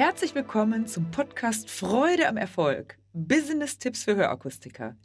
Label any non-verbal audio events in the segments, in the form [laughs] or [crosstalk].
Herzlich willkommen zum Podcast Freude am Erfolg. Business-Tipps für Hörakustiker.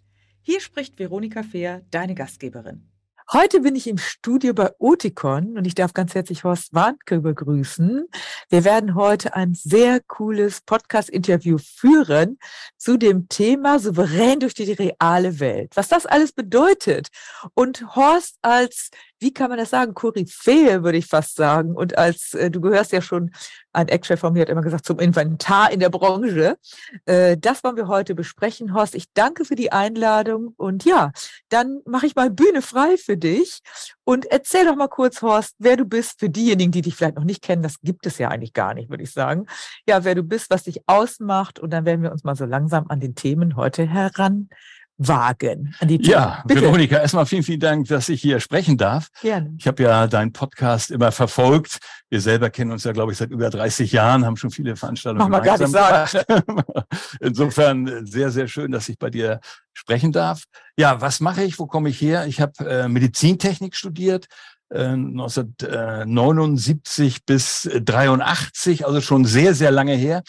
Hier spricht Veronika Fehr, deine Gastgeberin. Heute bin ich im Studio bei Oticon und ich darf ganz herzlich Horst Warnke begrüßen. Wir werden heute ein sehr cooles Podcast-Interview führen zu dem Thema souverän durch die reale Welt. Was das alles bedeutet. Und Horst als wie kann man das sagen, Koryphäe, würde ich fast sagen. Und als, äh, du gehörst ja schon, ein Ex-Chef von mir hat immer gesagt, zum Inventar in der Branche. Äh, das wollen wir heute besprechen. Horst, ich danke für die Einladung. Und ja, dann mache ich mal Bühne frei für dich. Und erzähl doch mal kurz, Horst, wer du bist für diejenigen, die dich vielleicht noch nicht kennen. Das gibt es ja eigentlich gar nicht, würde ich sagen. Ja, wer du bist, was dich ausmacht. Und dann werden wir uns mal so langsam an den Themen heute heran wagen. An die ja, Bitte. Veronika, erstmal vielen, vielen Dank, dass ich hier sprechen darf. Gerne. Ich habe ja deinen Podcast immer verfolgt. Wir selber kennen uns ja, glaube ich, seit über 30 Jahren, haben schon viele Veranstaltungen Mach gemeinsam gar nicht sagen. [laughs] Insofern äh, sehr, sehr schön, dass ich bei dir sprechen darf. Ja, was mache ich? Wo komme ich her? Ich habe äh, Medizintechnik studiert. 1979 äh, bis 83, also schon sehr, sehr lange her.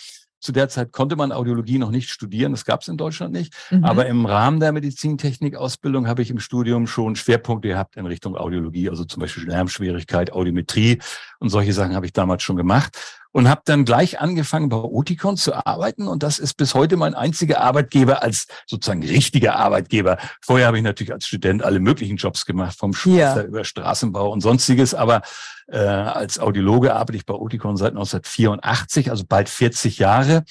Zu der Zeit konnte man Audiologie noch nicht studieren, das gab es in Deutschland nicht. Mhm. Aber im Rahmen der Medizintechnik-Ausbildung habe ich im Studium schon Schwerpunkte gehabt in Richtung Audiologie, also zum Beispiel Lärmschwierigkeit, Audiometrie und solche Sachen habe ich damals schon gemacht und habe dann gleich angefangen bei Oticon zu arbeiten und das ist bis heute mein einziger Arbeitgeber als sozusagen richtiger Arbeitgeber. Vorher habe ich natürlich als Student alle möglichen Jobs gemacht, vom Schuster ja. über Straßenbau und sonstiges, aber äh, als Audiologe arbeite ich bei Oticon seit 1984, also bald 40 Jahre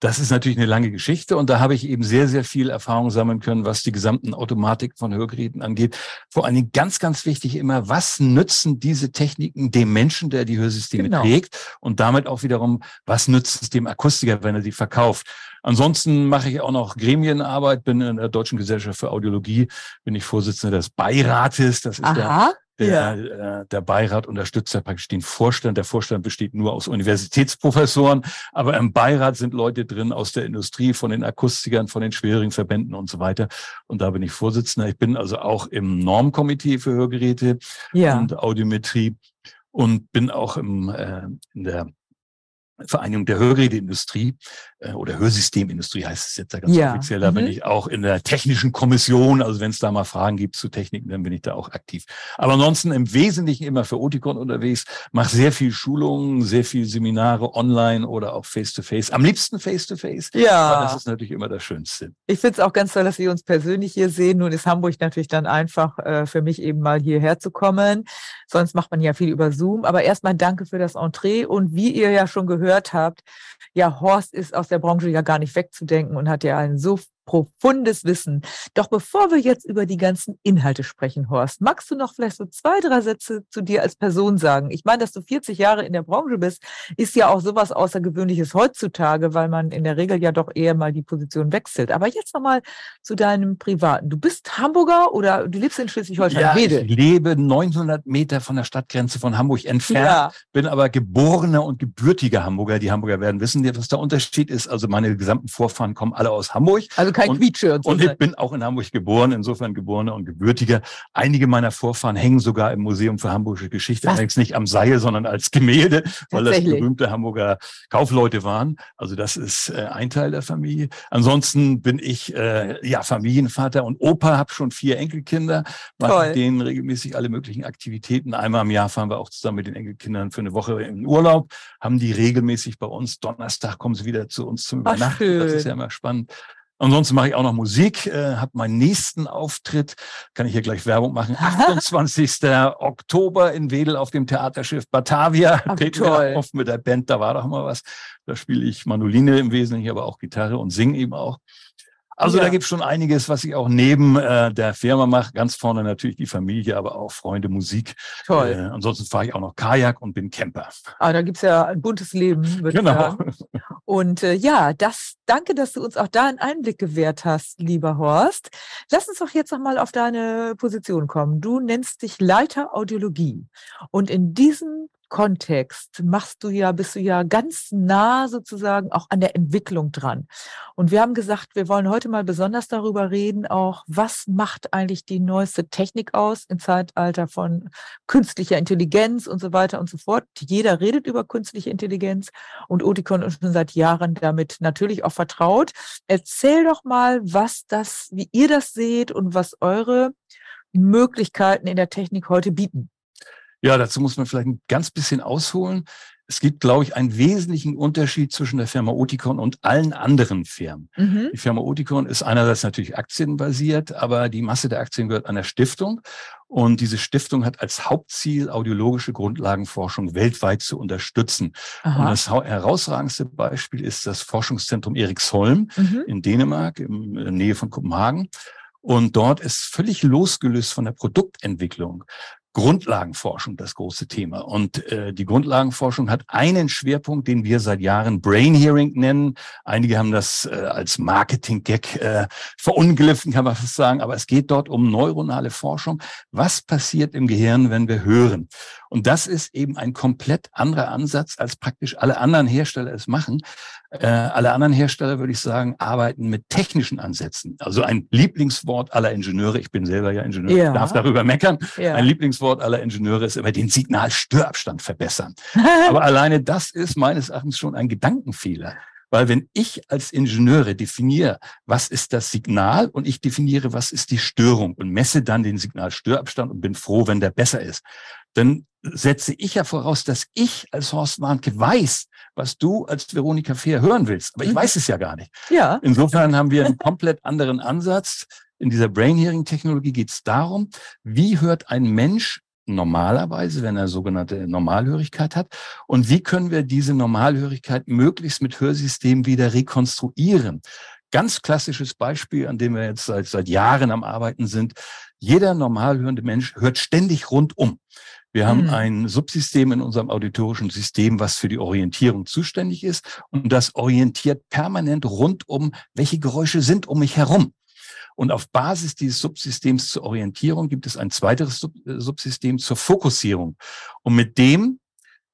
das ist natürlich eine lange Geschichte und da habe ich eben sehr, sehr viel Erfahrung sammeln können, was die gesamten Automatik von Hörgeräten angeht. Vor allen Dingen ganz, ganz wichtig immer, was nützen diese Techniken dem Menschen, der die Hörsysteme genau. trägt und damit auch wiederum, was nützt es dem Akustiker, wenn er die verkauft. Ansonsten mache ich auch noch Gremienarbeit, bin in der Deutschen Gesellschaft für Audiologie, bin ich Vorsitzender des Beirates. Das ist Aha. der der, ja. äh, der Beirat unterstützt ja praktisch den Vorstand. Der Vorstand besteht nur aus Universitätsprofessoren, aber im Beirat sind Leute drin aus der Industrie, von den Akustikern, von den schwierigen Verbänden und so weiter. Und da bin ich Vorsitzender. Ich bin also auch im Normkomitee für Hörgeräte ja. und Audiometrie und bin auch im, äh, in der Vereinigung der Hörgeräteindustrie oder Hörsystemindustrie heißt es jetzt ja ganz ja. offiziell. Da mhm. bin ich auch in der technischen Kommission. Also wenn es da mal Fragen gibt zu Techniken, dann bin ich da auch aktiv. Aber ansonsten im Wesentlichen immer für Oticon unterwegs, mache sehr viel Schulungen, sehr viel Seminare online oder auch face-to-face. -face. Am liebsten face-to-face. -face, ja. Das ist natürlich immer das Schönste. Ich finde es auch ganz toll, dass wir uns persönlich hier sehen. Nun ist Hamburg natürlich dann einfach äh, für mich eben mal hierher zu kommen. Sonst macht man ja viel über Zoom. Aber erstmal danke für das Entree. Und wie ihr ja schon gehört habt, ja, Horst ist aus der Branche ja gar nicht wegzudenken und hat ja einen so profundes Wissen. Doch bevor wir jetzt über die ganzen Inhalte sprechen, Horst, magst du noch vielleicht so zwei, drei Sätze zu dir als Person sagen? Ich meine, dass du 40 Jahre in der Branche bist, ist ja auch sowas Außergewöhnliches heutzutage, weil man in der Regel ja doch eher mal die Position wechselt. Aber jetzt nochmal zu deinem Privaten. Du bist Hamburger oder du lebst in Schleswig-Holstein? Ja, Rede. ich lebe 900 Meter von der Stadtgrenze von Hamburg entfernt, ja. bin aber geborener und gebürtiger Hamburger. Die Hamburger werden wissen, was der Unterschied ist. Also meine gesamten Vorfahren kommen alle aus Hamburg. Also kein Quietsche. Und, ich bin auch in Hamburg geboren, insofern geborener und gebürtiger. Einige meiner Vorfahren hängen sogar im Museum für Hamburgische Geschichte, Was? allerdings nicht am Seil, sondern als Gemälde, weil das berühmte Hamburger Kaufleute waren. Also das ist äh, ein Teil der Familie. Ansonsten bin ich äh, ja Familienvater und Opa, habe schon vier Enkelkinder, mache mit denen regelmäßig alle möglichen Aktivitäten. Einmal im Jahr fahren wir auch zusammen mit den Enkelkindern für eine Woche in Urlaub, haben die regelmäßig bei uns. Donnerstag kommen sie wieder zu uns zum Übernachten. Das ist ja immer spannend. Ansonsten mache ich auch noch Musik, äh, habe meinen nächsten Auftritt, kann ich hier gleich Werbung machen, [laughs] 28. Oktober in Wedel auf dem Theaterschiff Batavia. Ach, wir auf mit der Band, da war doch mal was. Da spiele ich Manoline im Wesentlichen, aber auch Gitarre und singe eben auch. Also ja. da gibt es schon einiges, was ich auch neben äh, der Firma mache. Ganz vorne natürlich die Familie, aber auch Freunde, Musik. Toll. Äh, ansonsten fahre ich auch noch Kajak und bin Camper. Ah, da gibt es ja ein buntes Leben, genau. Und äh, ja, das, danke, dass du uns auch da einen Einblick gewährt hast, lieber Horst. Lass uns doch jetzt nochmal auf deine Position kommen. Du nennst dich Leiter Audiologie. Und in diesem Kontext machst du ja, bist du ja ganz nah sozusagen auch an der Entwicklung dran. Und wir haben gesagt, wir wollen heute mal besonders darüber reden, auch was macht eigentlich die neueste Technik aus im Zeitalter von künstlicher Intelligenz und so weiter und so fort. Jeder redet über künstliche Intelligenz und Oticon ist schon seit Jahren damit natürlich auch vertraut. Erzähl doch mal, was das, wie ihr das seht und was eure Möglichkeiten in der Technik heute bieten. Ja, dazu muss man vielleicht ein ganz bisschen ausholen. Es gibt, glaube ich, einen wesentlichen Unterschied zwischen der Firma Oticon und allen anderen Firmen. Mhm. Die Firma Oticon ist einerseits natürlich aktienbasiert, aber die Masse der Aktien gehört einer Stiftung. Und diese Stiftung hat als Hauptziel, audiologische Grundlagenforschung weltweit zu unterstützen. Aha. Und das herausragendste Beispiel ist das Forschungszentrum Eriksholm mhm. in Dänemark, in der Nähe von Kopenhagen. Und dort ist völlig losgelöst von der Produktentwicklung Grundlagenforschung das große Thema. Und äh, die Grundlagenforschung hat einen Schwerpunkt, den wir seit Jahren Brain Hearing nennen. Einige haben das äh, als Marketing-Gag äh, verunglimpfen, kann man fast sagen. Aber es geht dort um neuronale Forschung. Was passiert im Gehirn, wenn wir hören? Und das ist eben ein komplett anderer Ansatz, als praktisch alle anderen Hersteller es machen. Äh, alle anderen Hersteller, würde ich sagen, arbeiten mit technischen Ansätzen. Also ein Lieblingswort aller Ingenieure, ich bin selber ja Ingenieur, ja. ich darf darüber meckern, ja. ein Lieblingswort aller Ingenieure ist immer den Signalstörabstand verbessern. [laughs] Aber alleine das ist meines Erachtens schon ein Gedankenfehler. Weil wenn ich als Ingenieure definiere, was ist das Signal und ich definiere, was ist die Störung und messe dann den Signalstörabstand und bin froh, wenn der besser ist, dann setze ich ja voraus, dass ich als Horst Warnke weiß, was du als Veronika Fehr hören willst. Aber ich mhm. weiß es ja gar nicht. Ja. Insofern haben wir einen komplett anderen Ansatz. In dieser Brain Hearing Technologie geht es darum, wie hört ein Mensch normalerweise, wenn er sogenannte Normalhörigkeit hat. Und wie können wir diese Normalhörigkeit möglichst mit Hörsystemen wieder rekonstruieren? Ganz klassisches Beispiel, an dem wir jetzt seit, seit Jahren am Arbeiten sind. Jeder normalhörende Mensch hört ständig rundum. Wir haben mhm. ein Subsystem in unserem auditorischen System, was für die Orientierung zuständig ist. Und das orientiert permanent rundum, welche Geräusche sind um mich herum. Und auf Basis dieses Subsystems zur Orientierung gibt es ein zweiteres äh, Subsystem zur Fokussierung. Und mit dem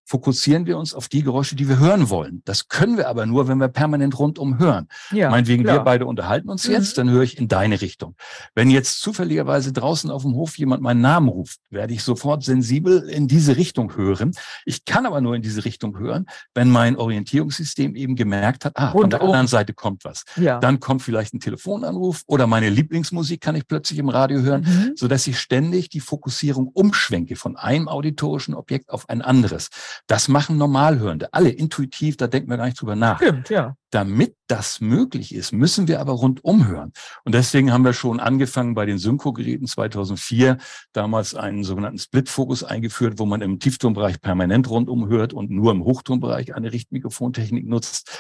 fokussieren wir uns auf die Geräusche, die wir hören wollen. Das können wir aber nur, wenn wir permanent rundum hören. Ja, Meinetwegen, klar. wir beide unterhalten uns jetzt, mhm. dann höre ich in deine Richtung. Wenn jetzt zufälligerweise draußen auf dem Hof jemand meinen Namen ruft, werde ich sofort sensibel in diese Richtung hören. Ich kann aber nur in diese Richtung hören, wenn mein Orientierungssystem eben gemerkt hat, ah, von der anderen Seite kommt was. Ja. Dann kommt vielleicht ein Telefonanruf oder meine Lieblingsmusik kann ich plötzlich im Radio hören, mhm. so dass ich ständig die Fokussierung umschwenke von einem auditorischen Objekt auf ein anderes. Das machen Normalhörende, alle intuitiv, da denken wir gar nicht drüber nach. Stimmt, ja. Damit das möglich ist, müssen wir aber rundum hören. Und deswegen haben wir schon angefangen bei den Synchro-Geräten 2004, damals einen sogenannten Split-Fokus eingeführt, wo man im Tieftonbereich permanent rundum hört und nur im Hochtonbereich eine Richtmikrofontechnik nutzt.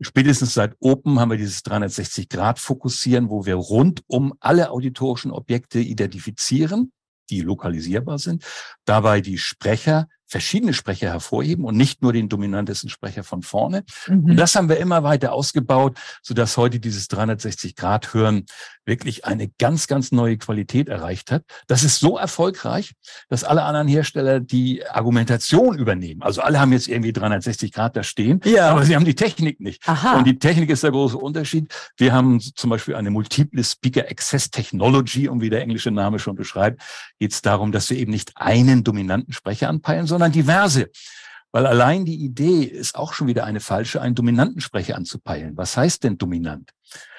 Spätestens seit Open haben wir dieses 360-Grad-Fokussieren, wo wir rundum alle auditorischen Objekte identifizieren, die lokalisierbar sind, dabei die Sprecher verschiedene Sprecher hervorheben und nicht nur den dominantesten Sprecher von vorne. Mhm. Und das haben wir immer weiter ausgebaut, so dass heute dieses 360-Grad-Hören wirklich eine ganz, ganz neue Qualität erreicht hat. Das ist so erfolgreich, dass alle anderen Hersteller die Argumentation übernehmen. Also alle haben jetzt irgendwie 360 Grad da stehen, ja. aber sie haben die Technik nicht. Aha. Und die Technik ist der große Unterschied. Wir haben zum Beispiel eine Multiple Speaker Access Technology, und wie der englische Name schon beschreibt, geht es darum, dass wir eben nicht einen dominanten Sprecher anpeilen, sondern diverse. Weil allein die Idee ist auch schon wieder eine falsche, einen dominanten Sprecher anzupeilen. Was heißt denn dominant?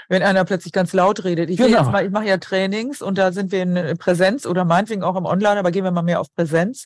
wenn einer plötzlich ganz laut redet. Ich, genau. ich mache ja Trainings und da sind wir in Präsenz oder meinetwegen auch im Online, aber gehen wir mal mehr auf Präsenz.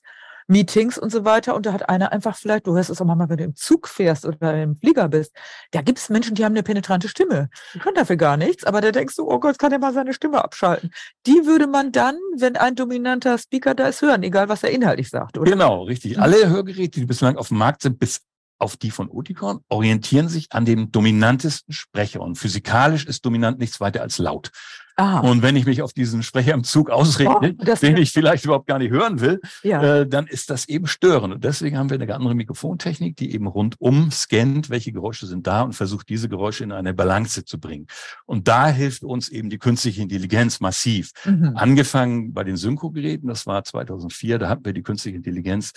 Meetings und so weiter. Und da hat einer einfach vielleicht, du hörst es auch mal, wenn du im Zug fährst oder im Flieger bist, da gibt es Menschen, die haben eine penetrante Stimme. Die können dafür gar nichts, aber da denkst du, oh Gott, kann er mal seine Stimme abschalten. Die würde man dann, wenn ein dominanter Speaker da ist, hören, egal was er inhaltlich sagt, oder? Genau, richtig. Alle Hörgeräte, die bislang auf dem Markt sind, bis auf die von Oticon, orientieren sich an dem dominantesten Sprecher. Und physikalisch ist dominant nichts weiter als laut. Ah. Und wenn ich mich auf diesen Sprecher im Zug ausrede, oh, den ich vielleicht überhaupt gar nicht hören will, ja. äh, dann ist das eben störend. Und deswegen haben wir eine andere Mikrofontechnik, die eben rundum scannt, welche Geräusche sind da und versucht, diese Geräusche in eine Balance zu bringen. Und da hilft uns eben die künstliche Intelligenz massiv. Mhm. Angefangen bei den Synchro-Geräten, das war 2004, da hatten wir die künstliche Intelligenz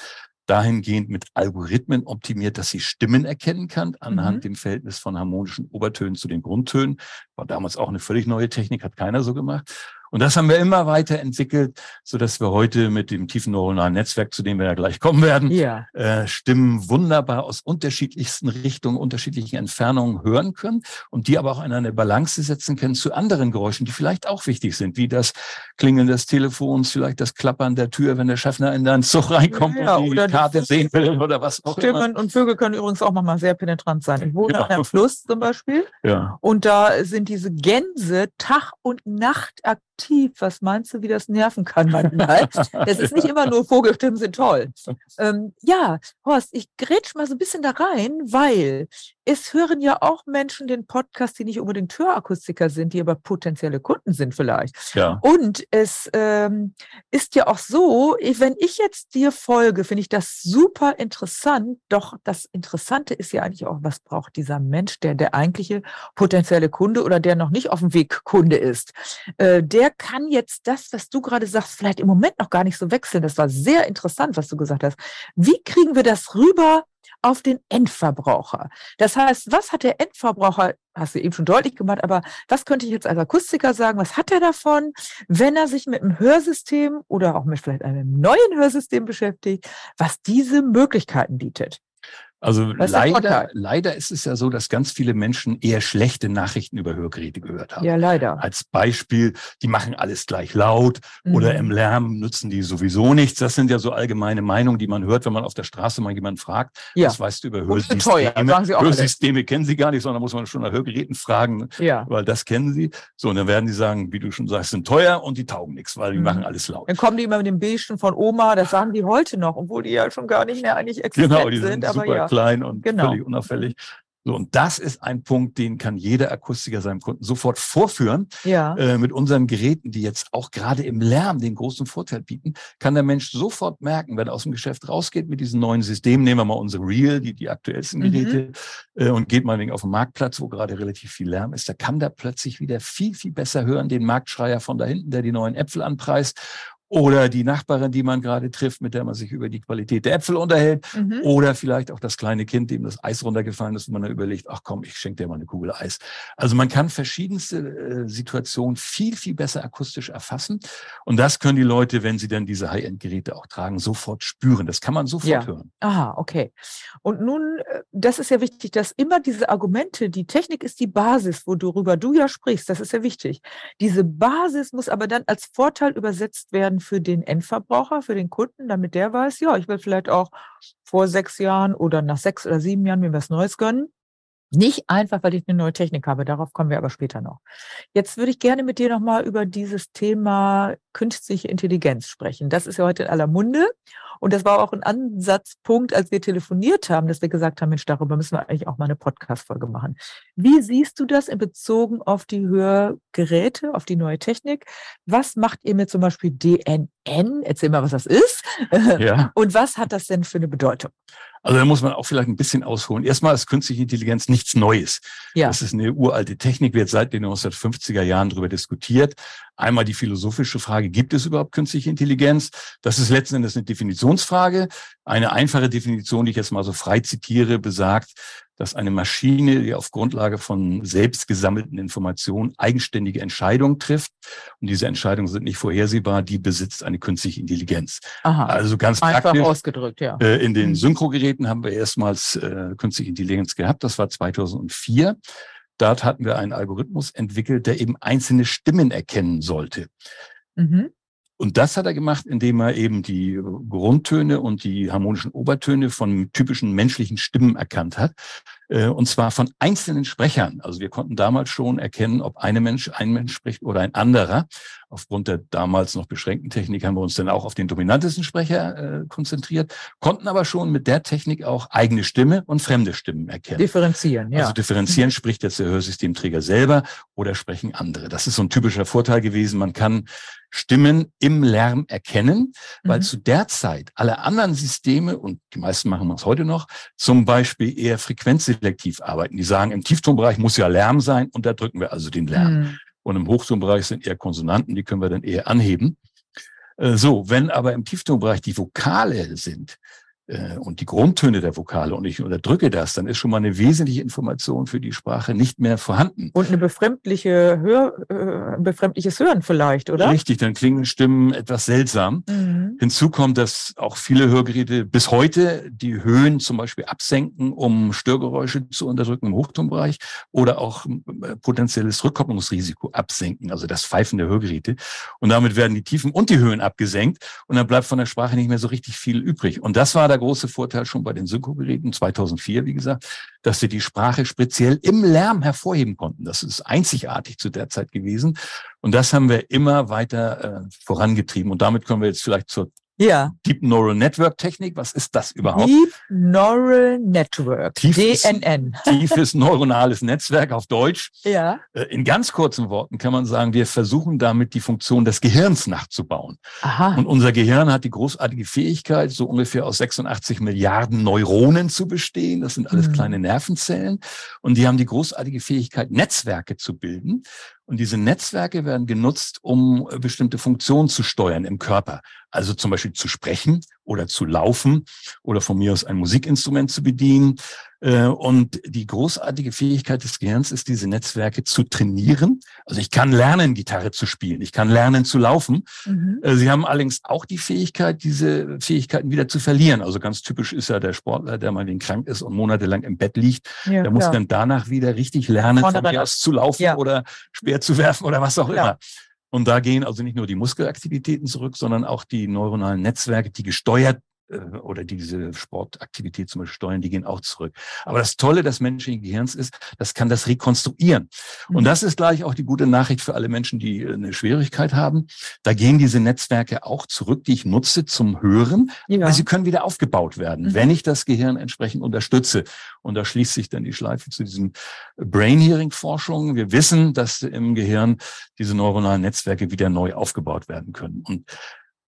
dahingehend mit Algorithmen optimiert, dass sie Stimmen erkennen kann, anhand mhm. dem Verhältnis von harmonischen Obertönen zu den Grundtönen. War damals auch eine völlig neue Technik, hat keiner so gemacht. Und das haben wir immer weiter entwickelt, so dass wir heute mit dem tiefen neuronalen Netzwerk, zu dem wir ja gleich kommen werden, ja. äh, Stimmen wunderbar aus unterschiedlichsten Richtungen, unterschiedlichen Entfernungen hören können und die aber auch in eine Balance setzen können zu anderen Geräuschen, die vielleicht auch wichtig sind, wie das Klingeln des Telefons, vielleicht das Klappern der Tür, wenn der Schaffner in den Zug reinkommt ja, und die Karte sehen will oder was auch Stimmen immer. und Vögel können übrigens auch manchmal sehr penetrant sein. Ich wohne ja. an einem Fluss zum Beispiel ja. und da sind diese Gänse Tag und Nacht aktiv. Was meinst du, wie das nerven kann manchmal? Es ist nicht immer nur Vogelstimmen sind toll. [laughs] Ähm, ja, Horst, ich grätsch mal so ein bisschen da rein, weil es hören ja auch Menschen den Podcast, die nicht unbedingt Hörakustiker sind, die aber potenzielle Kunden sind vielleicht. Ja. Und es ähm, ist ja auch so, wenn ich jetzt dir folge, finde ich das super interessant. Doch das Interessante ist ja eigentlich auch, was braucht dieser Mensch, der der eigentliche potenzielle Kunde oder der noch nicht auf dem Weg Kunde ist. Äh, der kann jetzt das, was du gerade sagst, vielleicht im Moment noch gar nicht so wechseln. Das war sehr interessant, was du gesagt hast. Wie kriegen wir das rüber auf den Endverbraucher. Das heißt, was hat der Endverbraucher, hast du eben schon deutlich gemacht, aber was könnte ich jetzt als Akustiker sagen, was hat er davon, wenn er sich mit einem Hörsystem oder auch mit vielleicht einem neuen Hörsystem beschäftigt, was diese Möglichkeiten bietet? Also leider, leider ist es ja so, dass ganz viele Menschen eher schlechte Nachrichten über Hörgeräte gehört haben. Ja, leider. Als Beispiel, die machen alles gleich laut mhm. oder im Lärm nutzen die sowieso nichts. Das sind ja so allgemeine Meinungen, die man hört, wenn man auf der Straße mal jemanden fragt. Ja. Was weißt du über Hörsysteme? Teuer, sagen sie auch Hörsysteme alle. kennen sie gar nicht, sondern muss man schon nach Hörgeräten fragen, ja. weil das kennen sie. So, und dann werden die sagen, wie du schon sagst, sind teuer und die taugen nichts, weil die mhm. machen alles laut. Dann kommen die immer mit dem Beigen von Oma, das sagen die heute noch, obwohl die ja schon gar nicht mehr eigentlich existent genau, die sind. sind aber super ja klein und genau. völlig unauffällig. So, und das ist ein Punkt, den kann jeder Akustiker seinem Kunden sofort vorführen. Ja. Äh, mit unseren Geräten, die jetzt auch gerade im Lärm den großen Vorteil bieten, kann der Mensch sofort merken, wenn er aus dem Geschäft rausgeht mit diesem neuen System, nehmen wir mal unsere Real, die, die aktuellsten mhm. Geräte, äh, und geht mal wegen auf den Marktplatz, wo gerade relativ viel Lärm ist, da kann der plötzlich wieder viel, viel besser hören, den Marktschreier von da hinten, der die neuen Äpfel anpreist oder die Nachbarin, die man gerade trifft, mit der man sich über die Qualität der Äpfel unterhält mhm. oder vielleicht auch das kleine Kind, dem das Eis runtergefallen ist und man dann überlegt, ach komm, ich schenke dir mal eine Kugel Eis. Also man kann verschiedenste äh, Situationen viel, viel besser akustisch erfassen und das können die Leute, wenn sie dann diese High-End-Geräte auch tragen, sofort spüren. Das kann man sofort ja. hören. Aha, okay. Und nun, äh, das ist ja wichtig, dass immer diese Argumente, die Technik ist die Basis, worüber du ja sprichst, das ist ja wichtig. Diese Basis muss aber dann als Vorteil übersetzt werden für den Endverbraucher, für den Kunden, damit der weiß, ja, ich will vielleicht auch vor sechs Jahren oder nach sechs oder sieben Jahren mir was Neues gönnen. Nicht einfach, weil ich eine neue Technik habe. Darauf kommen wir aber später noch. Jetzt würde ich gerne mit dir nochmal über dieses Thema künstliche Intelligenz sprechen. Das ist ja heute in aller Munde. Und das war auch ein Ansatzpunkt, als wir telefoniert haben, dass wir gesagt haben, Mensch, darüber müssen wir eigentlich auch mal eine Podcast-Folge machen. Wie siehst du das in Bezug auf die Hörgeräte, auf die neue Technik? Was macht ihr mit zum Beispiel DNN? Erzähl mal, was das ist. [laughs] Ja. Und was hat das denn für eine Bedeutung? Also da muss man auch vielleicht ein bisschen ausholen. Erstmal ist künstliche Intelligenz nichts Neues. Ja. Das ist eine uralte Technik, wird seit den 1950er Jahren darüber diskutiert. Einmal die philosophische Frage, gibt es überhaupt künstliche Intelligenz? Das ist letzten Endes eine Definitionsfrage. Eine einfache Definition, die ich jetzt mal so frei zitiere, besagt, dass eine Maschine, die auf Grundlage von selbst gesammelten Informationen eigenständige Entscheidungen trifft. Und diese Entscheidungen sind nicht vorhersehbar, die besitzt eine künstliche Intelligenz. Aha. Also ganz Einfach praktisch. ausgedrückt, ja. Äh, in den mhm. Synchrogeräten haben wir erstmals äh, künstliche Intelligenz gehabt. Das war 2004. Dort hatten wir einen Algorithmus entwickelt, der eben einzelne Stimmen erkennen sollte. Mhm. Und das hat er gemacht, indem er eben die Grundtöne und die harmonischen Obertöne von typischen menschlichen Stimmen erkannt hat. Äh, und zwar von einzelnen Sprechern. Also wir konnten damals schon erkennen, ob eine Mensch, ein Mensch spricht oder ein anderer. Aufgrund der damals noch beschränkten Technik haben wir uns dann auch auf den dominantesten Sprecher äh, konzentriert, konnten aber schon mit der Technik auch eigene Stimme und fremde Stimmen erkennen. Differenzieren, ja. Also differenzieren [laughs] spricht jetzt der Hörsystemträger selber oder sprechen andere. Das ist so ein typischer Vorteil gewesen. Man kann Stimmen im Lärm erkennen, weil mhm. zu der Zeit alle anderen Systeme, und die meisten machen das heute noch, zum Beispiel eher frequenzselektiv arbeiten. Die sagen, im Tieftonbereich muss ja Lärm sein, und da drücken wir also den Lärm. Mhm. Und im Hochtonbereich sind eher Konsonanten, die können wir dann eher anheben. Äh, so, wenn aber im Tieftonbereich die Vokale sind, äh, und die Grundtöne der Vokale und ich unterdrücke das, dann ist schon mal eine wesentliche Information für die Sprache nicht mehr vorhanden. Und eine befremdliche Hör, äh, befremdliches Hören vielleicht, oder? Richtig, dann klingen Stimmen etwas seltsam. Mhm. Hinzu kommt, dass auch viele Hörgeräte bis heute die Höhen zum Beispiel absenken, um Störgeräusche zu unterdrücken im Hochtonbereich oder auch äh, potenzielles Rückkopplungsrisiko absenken, also das Pfeifen der Hörgeräte. Und damit werden die Tiefen und die Höhen abgesenkt und dann bleibt von der Sprache nicht mehr so richtig viel übrig. Und das war der große Vorteil schon bei den Synchrogeräten 2004, wie gesagt, dass sie die Sprache speziell im Lärm hervorheben konnten. Das ist einzigartig zu der Zeit gewesen. Und das haben wir immer weiter äh, vorangetrieben. Und damit kommen wir jetzt vielleicht zur ja. Deep Neural Network Technik, was ist das überhaupt? Deep Neural Network, tiefes, DNN. Tiefes neuronales Netzwerk auf Deutsch. Ja. Äh, in ganz kurzen Worten kann man sagen, wir versuchen damit die Funktion des Gehirns nachzubauen. Aha. Und unser Gehirn hat die großartige Fähigkeit, so ungefähr aus 86 Milliarden Neuronen zu bestehen. Das sind alles mhm. kleine Nervenzellen. Und die haben die großartige Fähigkeit, Netzwerke zu bilden. Und diese Netzwerke werden genutzt, um äh, bestimmte Funktionen zu steuern im Körper. Also zum Beispiel zu sprechen oder zu laufen oder von mir aus ein Musikinstrument zu bedienen. Äh, und die großartige Fähigkeit des Gehirns ist, diese Netzwerke zu trainieren. Also ich kann lernen, Gitarre zu spielen. Ich kann lernen zu laufen. Mhm. Äh, sie haben allerdings auch die Fähigkeit, diese Fähigkeiten wieder zu verlieren. Also ganz typisch ist ja der Sportler, der mal krank ist und monatelang im Bett liegt. Ja, der muss ja. dann danach wieder richtig lernen, von mir aus zu laufen ja. oder Speer zu werfen oder was auch immer. Und da gehen also nicht nur die Muskelaktivitäten zurück, sondern auch die neuronalen Netzwerke, die gesteuert oder diese Sportaktivität zum Beispiel steuern, die gehen auch zurück. Aber das Tolle des menschlichen Gehirns ist, das kann das rekonstruieren. Und mhm. das ist gleich auch die gute Nachricht für alle Menschen, die äh, eine Schwierigkeit haben. Da gehen diese Netzwerke auch zurück, die ich nutze zum Hören, ja. weil sie können wieder aufgebaut werden, mhm. wenn ich das Gehirn entsprechend unterstütze. Und da schließt sich dann die Schleife zu diesem Brain Hearing Forschung. Wir wissen, dass im Gehirn diese neuronalen Netzwerke wieder neu aufgebaut werden können. Und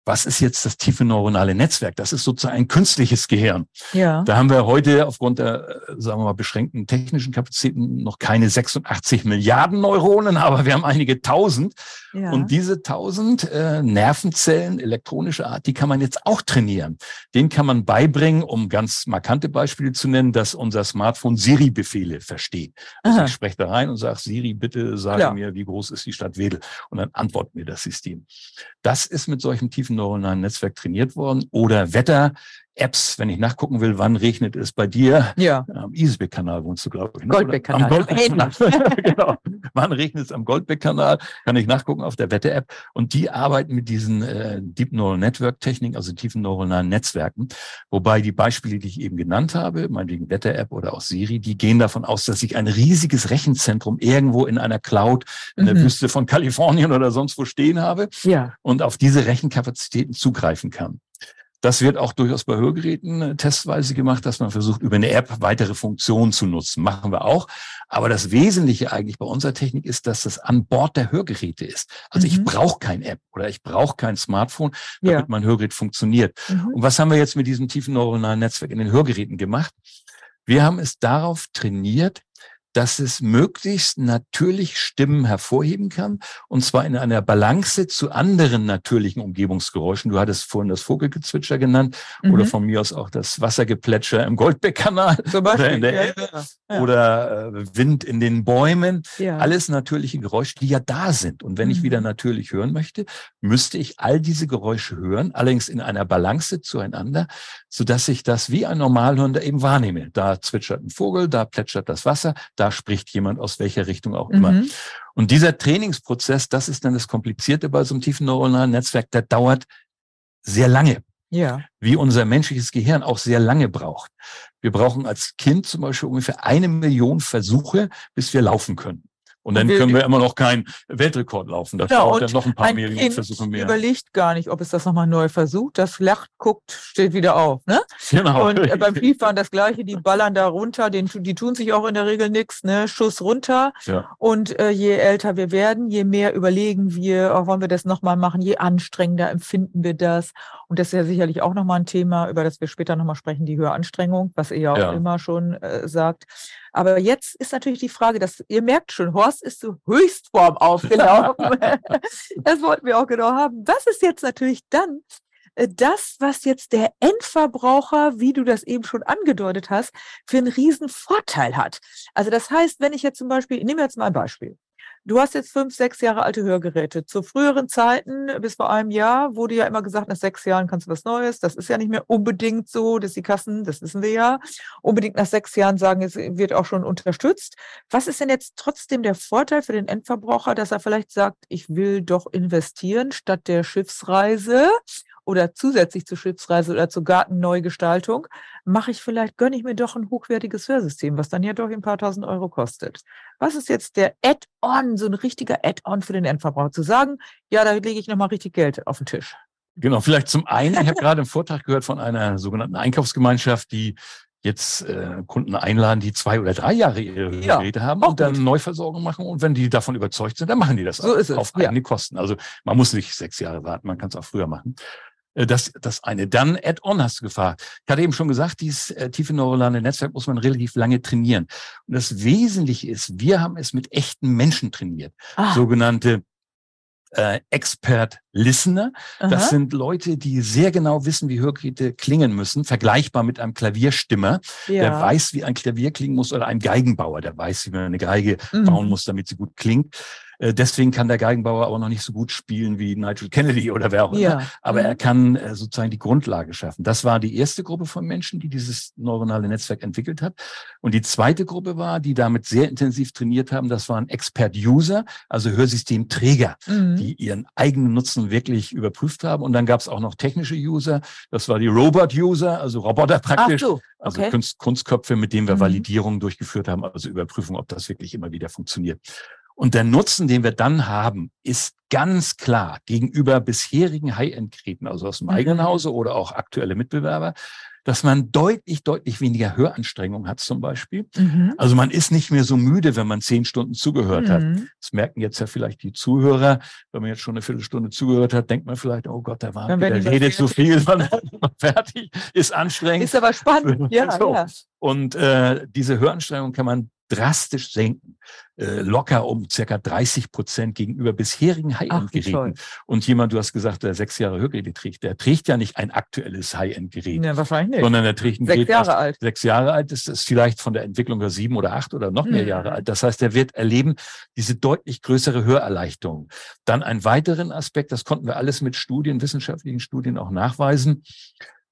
was ist jetzt das tiefe neuronale Netzwerk? Das ist sozusagen ein künstliches Gehirn. Ja. Da haben wir heute aufgrund der, äh, sagen wir mal, beschränkten technischen Kapazitäten noch keine 86 Milliarden Neuronen, aber wir haben einige tausend. Ja. Und diese tausend äh, Nervenzellen elektronischer Art, die kann man jetzt auch trainieren. Den kann man beibringen, um ganz markante Beispiele zu nennen, dass unser Smartphone Siri-Befehle versteht. Also ich spreche da rein und sage, Siri, bitte sage ja. mir, wie groß ist die Stadt Wedel? Und dann antwortet mir das System. Das ist mit solchen tiefen neuronalen Netzwerk trainiert worden. Oder Wetter, Apps, wenn ich nachgucken will, wann regnet es bei dir? Ja. Am Isbeck-Kanal wohnst du, glaube ich. Ne? Goldbeck-Kanal. Am [laughs] Goldbeck-Kanal. [laughs] genau. Wann regnet es am Goldbeck-Kanal? Kann ich nachgucken auf der Wetter-App. Und die arbeiten mit diesen äh, Deep Neural Network-Techniken, also tiefen neuronalen Netzwerken. Wobei die Beispiele, die ich eben genannt habe, meinetwegen Wetter-App oder auch Siri, die gehen davon aus, dass ich ein riesiges Rechenzentrum irgendwo in einer Cloud in der mhm. Wüste von Kalifornien oder sonst wo stehen habe. Ja. Und auf diese Rechenkapazitäten zugreifen kann. Das wird auch durchaus bei Hörgeräten äh, testweise gemacht, dass man versucht, über eine App weitere Funktionen zu nutzen. Machen wir auch. Aber das Wesentliche eigentlich bei unserer Technik ist, dass das an Bord der Hörgeräte ist. Also mhm. ich brauche kein App oder ich brauche kein Smartphone, damit ja. mein Hörgerät funktioniert. Mhm. Und was haben wir jetzt mit diesem tiefen neuronalen Netzwerk in den Hörgeräten gemacht? Wir haben es darauf trainiert, dass es möglichst natürlich Stimmen hervorheben kann, und zwar in einer Balance zu anderen natürlichen Umgebungsgeräuschen. Du hattest vorhin das Vogelgezwitscher genannt mhm. oder von mir aus auch das Wassergeplätscher im Goldbeckkanal oder in der ja, Elbe ja. oder äh, Wind in den Bäumen. Ja. Alles natürliche Geräusche, die ja da sind. Und wenn mhm. ich wieder natürlich hören möchte, müsste ich all diese Geräusche hören, allerdings in einer Balance zueinander, so dass ich das wie ein Normalhörender eben wahrnehme. Da zwitschert ein Vogel, da plätschert das Wasser, da spricht jemand aus welcher Richtung auch immer. Mhm. Und dieser Trainingsprozess, das ist dann das Komplizierte bei so einem tiefen neuronalen Netzwerk, der dauert sehr lange. Ja. Wie unser menschliches Gehirn auch sehr lange braucht. Wir brauchen als Kind zum Beispiel ungefähr eine Million Versuche, bis wir laufen können. Und dann können wir immer noch keinen Weltrekord laufen. Das ja, dann noch ein paar ein Millionen Versuche mehr. überlegt gar nicht, ob es das nochmal neu versucht. Das lacht, guckt, steht wieder auf. Ne? Genau. Und äh, beim [laughs] Skifahren das Gleiche. Die ballern da runter. Den, die tun sich auch in der Regel nichts. Ne? Schuss runter. Ja. Und äh, je älter wir werden, je mehr überlegen wir, oh, wollen wir das nochmal machen, je anstrengender empfinden wir das. Und das ist ja sicherlich auch nochmal ein Thema, über das wir später nochmal sprechen, die Höheranstrengung, was ihr ja auch immer schon äh, sagt. Aber jetzt ist natürlich die Frage, dass ihr merkt schon, Horst ist zu Höchstform aufgelaufen. [laughs] das wollten wir auch genau haben. Was ist jetzt natürlich dann, äh, das, was jetzt der Endverbraucher, wie du das eben schon angedeutet hast, für einen riesen Vorteil hat. Also das heißt, wenn ich jetzt zum Beispiel, ich nehme jetzt mal ein Beispiel. Du hast jetzt fünf, sechs Jahre alte Hörgeräte. Zu früheren Zeiten, bis vor einem Jahr, wurde ja immer gesagt, nach sechs Jahren kannst du was Neues. Das ist ja nicht mehr unbedingt so, dass die Kassen, das wissen wir ja, unbedingt nach sechs Jahren sagen, es wird auch schon unterstützt. Was ist denn jetzt trotzdem der Vorteil für den Endverbraucher, dass er vielleicht sagt, ich will doch investieren statt der Schiffsreise oder zusätzlich zur Schiffsreise oder zur Gartenneugestaltung, mache ich vielleicht, gönne ich mir doch ein hochwertiges Hörsystem, was dann ja doch ein paar tausend Euro kostet. Was ist jetzt der Add-on, so ein richtiger Add-on für den Endverbraucher? Zu sagen, ja, da lege ich nochmal richtig Geld auf den Tisch. Genau, vielleicht zum einen, ich habe [laughs] gerade einen Vortrag gehört von einer sogenannten Einkaufsgemeinschaft, die jetzt äh, Kunden einladen, die zwei oder drei Jahre ihre ja, Geräte haben und dann gut. Neuversorgung machen. Und wenn die davon überzeugt sind, dann machen die das so auch, auf eigene ja. Kosten. Also man muss nicht sechs Jahre warten, man kann es auch früher machen. Äh, das, das eine. Dann Add-on hast du gefragt. Ich hatte eben schon gesagt, dieses äh, tiefe neuronale Netzwerk muss man relativ lange trainieren. Und das Wesentliche ist, wir haben es mit echten Menschen trainiert. Ah. Sogenannte äh, Expert Listener. Aha. Das sind Leute, die sehr genau wissen, wie Hörgeräte klingen müssen, vergleichbar mit einem Klavierstimmer, ja. der weiß, wie ein Klavier klingen muss, oder einem Geigenbauer, der weiß, wie man eine Geige mhm. bauen muss, damit sie gut klingt. Äh, deswegen kann der Geigenbauer aber noch nicht so gut spielen wie Nigel Kennedy oder wer auch immer. Ja. Aber mhm. er kann äh, sozusagen die Grundlage schaffen. Das war die erste Gruppe von Menschen, die dieses neuronale Netzwerk entwickelt hat. Und die zweite Gruppe war, die damit sehr intensiv trainiert haben, das waren Expert-User, also Hörsystemträger, mhm. die ihren eigenen Nutzen wirklich überprüft haben. Und dann gab es auch noch technische User. Das war die Robot-User, also Roboter praktisch. Ach so. Also okay. Kunst, Kunstköpfe, mit denen wir mhm. Validierungen durchgeführt haben, also Überprüfung, ob das wirklich immer wieder funktioniert. Und der Nutzen, den wir dann haben, ist ganz klar gegenüber bisherigen High-End-Geräten, also aus dem eigenen mhm. Hause oder auch aktuelle Mitbewerber, dass man deutlich, deutlich weniger Höranstrengung hat zum Beispiel. Mhm. Also man ist nicht mehr so müde, wenn man zehn Stunden zugehört mhm. hat. Das merken jetzt ja vielleicht die Zuhörer. Wenn man jetzt schon eine Viertelstunde zugehört hat, denkt man vielleicht, oh Gott, der war, der redet so viel, [laughs] man [laughs] fertig, ist anstrengend. Ist aber spannend, [laughs] ja. So. ja. Und äh, diese Höranstrengung kann man drastisch senken, äh, locker um circa 30 Prozent gegenüber bisherigen High-End-Geräten. Und jemand, du hast gesagt, der sechs Jahre Hörgeräte trägt, der trägt ja nicht ein aktuelles High-End-Gerät. Ja, wahrscheinlich nicht. Sondern er trägt ein sechs Gerät, Jahre alt. sechs Jahre alt ist, ist vielleicht von der Entwicklung her sieben oder acht oder noch mehr mhm. Jahre alt. Das heißt, er wird erleben diese deutlich größere Hörerleichterung. Dann einen weiteren Aspekt, das konnten wir alles mit Studien, wissenschaftlichen Studien auch nachweisen.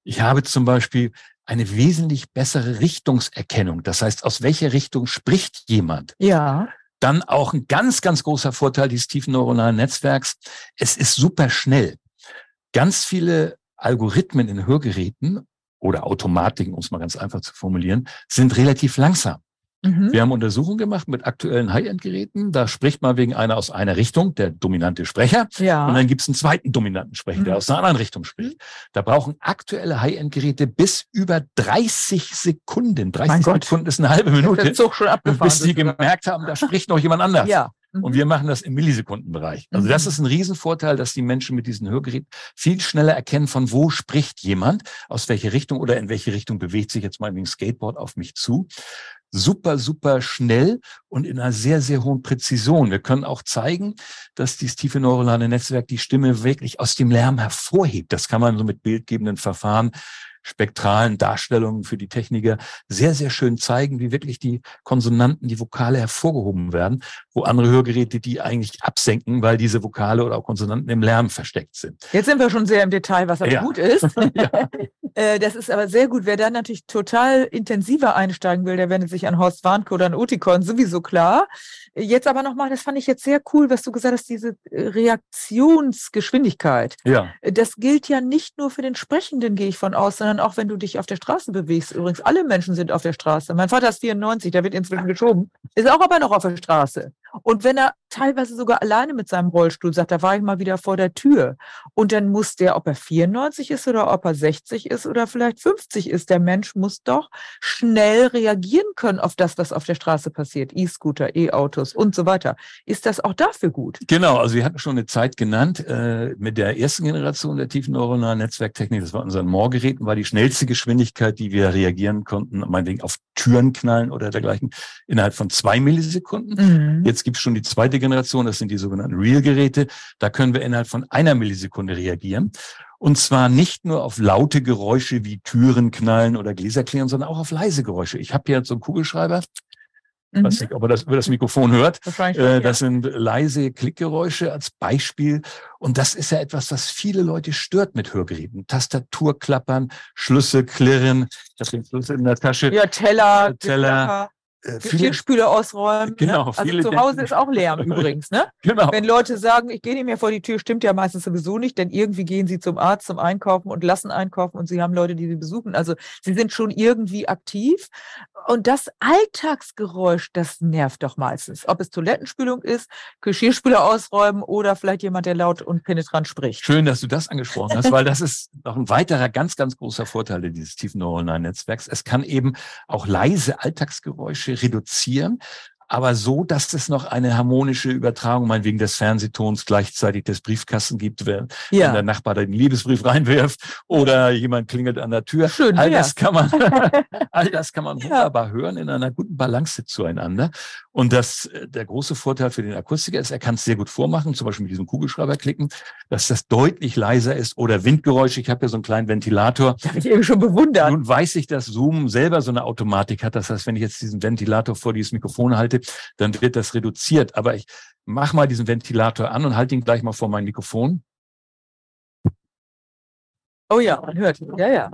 Ich habe zum Beispiel eine wesentlich bessere Richtungserkennung. Das heißt, aus welcher Richtung spricht jemand? Ja. Dann auch ein ganz, ganz großer Vorteil dieses tiefen neuronalen Netzwerks. Es ist super schnell. Ganz viele Algorithmen in Hörgeräten oder Automatiken, um es mal ganz einfach zu formulieren, sind relativ langsam. Mhm. Wir haben Untersuchungen gemacht mit aktuellen High-End-Geräten. Da spricht man wegen einer aus einer Richtung, der dominante Sprecher. Ja. Und dann gibt es einen zweiten dominanten Sprecher, mhm. der aus einer anderen Richtung spricht. Da brauchen aktuelle High-End-Geräte bis über 30 Sekunden. 30 Sekunden ist eine halbe Minute. Der Zug schon abgefahren. Bis sie gemerkt haben, da spricht noch jemand anders. Ja. Und mhm. wir machen das im Millisekundenbereich. Also das mhm. ist ein Riesenvorteil, dass die Menschen mit diesen Hörgeräten viel schneller erkennen, von wo spricht jemand, aus welche Richtung oder in welche Richtung bewegt sich jetzt mal wegen Skateboard auf mich zu super, super schnell und in einer sehr, sehr hohen Präzision. Wir können auch zeigen, dass dieses tiefe neuronale Netzwerk die Stimme wirklich aus dem Lärm hervorhebt. Das kann man so mit bildgebenden Verfahren spektralen Darstellungen für die Techniker sehr, sehr schön zeigen, wie wirklich die Konsonanten, die Vokale hervorgehoben werden, wo andere Hörgeräte die eigentlich absenken, weil diese Vokale oder auch Konsonanten im Lärm versteckt sind. Jetzt sind wir schon sehr im Detail, was aber ja. gut ist. [laughs] ja. [laughs] Äh, das ist aber sehr gut. Wer da natürlich total intensiver einsteigen will, der wendet sich an Horst Warnke oder an Utikon, sowieso klar. Jetzt aber nochmal, das fand ich jetzt sehr cool, was du gesagt hast, diese äh, Reaktionsgeschwindigkeit. Ja. Das gilt ja nicht nur für den Sprechenden, gehe ich von aus, sondern auch wenn du dich auf der Straße bewegst. Übrigens, alle Menschen sind auf der Straße. Mein Vater ist 94, der wird inzwischen geschoben, ist auch aber noch auf der Straße. Und wenn er teilweise sogar alleine mit seinem Rollstuhl sagt, da war ich mal wieder vor der Tür. Und dann muss der, ob er 94 ist oder ob er 60 ist oder vielleicht 50 ist, der Mensch muss doch schnell reagieren können auf das, was auf der Straße passiert. E-Scooter, E-Autos und so weiter. Ist das auch dafür gut? Genau, also wir hatten schon eine Zeit genannt, äh, mit der ersten Generation der tiefen neuronalen Netzwerktechnik, das war unseren Moorgeräten, war die schnellste Geschwindigkeit, die wir reagieren konnten, meinetwegen auf Türen knallen oder dergleichen, innerhalb von zwei Millisekunden. Mhm. Jetzt Jetzt gibt es schon die zweite Generation, das sind die sogenannten Real-Geräte. Da können wir innerhalb von einer Millisekunde reagieren. Und zwar nicht nur auf laute Geräusche wie Türen knallen oder Gläser klirren, sondern auch auf leise Geräusche. Ich habe hier so einen Kugelschreiber, Mhm. Weiß nicht, ob er das über das Mikrofon hört. Wahrscheinlich äh, das ja. sind leise Klickgeräusche als Beispiel. Und das ist ja etwas, was viele Leute stört mit Hörgeräten. Tastatur klappern, Schlüssel klirren, das sind Schlüssel in der Tasche. Ja, Teller, Teller. Äh, Geschirrspüle ausräumen. Ne? Genau. Ne? Also zu Hause ist auch Lärm übrigens. Ne? [laughs] Genau. Wenn Leute sagen, ich gehe nicht mehr vor die Tür, stimmt ja meistens sowieso nicht, denn irgendwie gehen sie zum Arzt zum Einkaufen und lassen einkaufen und sie haben Leute, die sie besuchen. Also sie sind schon irgendwie aktiv. Und das Alltagsgeräusch, das nervt doch meistens. Ob es Toilettenspülung ist, Geschirrspüle ausräumen oder vielleicht jemand, der laut und penetrant spricht. Schön, dass du das angesprochen hast, weil [laughs] das ist noch ein weiterer ganz, ganz großer Vorteil dieses tiefen neuronalen Netzwerks. Es kann eben auch leise Alltagsgeräusche reduzieren, aber so, dass es noch eine harmonische Übertragung, meinetwegen des Fernsehtons gleichzeitig des Briefkasten gibt, wenn, ja. der Nachbar den Liebesbrief reinwirft oder jemand klingelt an der Tür. Schön, all das kann man, [laughs] all das kann man wunderbar hören in einer guten Balance zueinander. Und das, äh, der große Vorteil für den Akustiker ist, er kann es sehr gut vormachen, zum Beispiel mit diesem Kugelschreiber klicken, dass das deutlich leiser ist oder Windgeräusche. Ich habe ja so einen kleinen Ventilator. Habe ich eben schon bewundert. Nun weiß ich, dass Zoom selber so eine Automatik hat. Das heißt, wenn ich jetzt diesen Ventilator vor dieses Mikrofon halte, dann wird das reduziert. Aber ich mache mal diesen Ventilator an und halte ihn gleich mal vor mein Mikrofon. Oh ja, man hört. Ja, ja.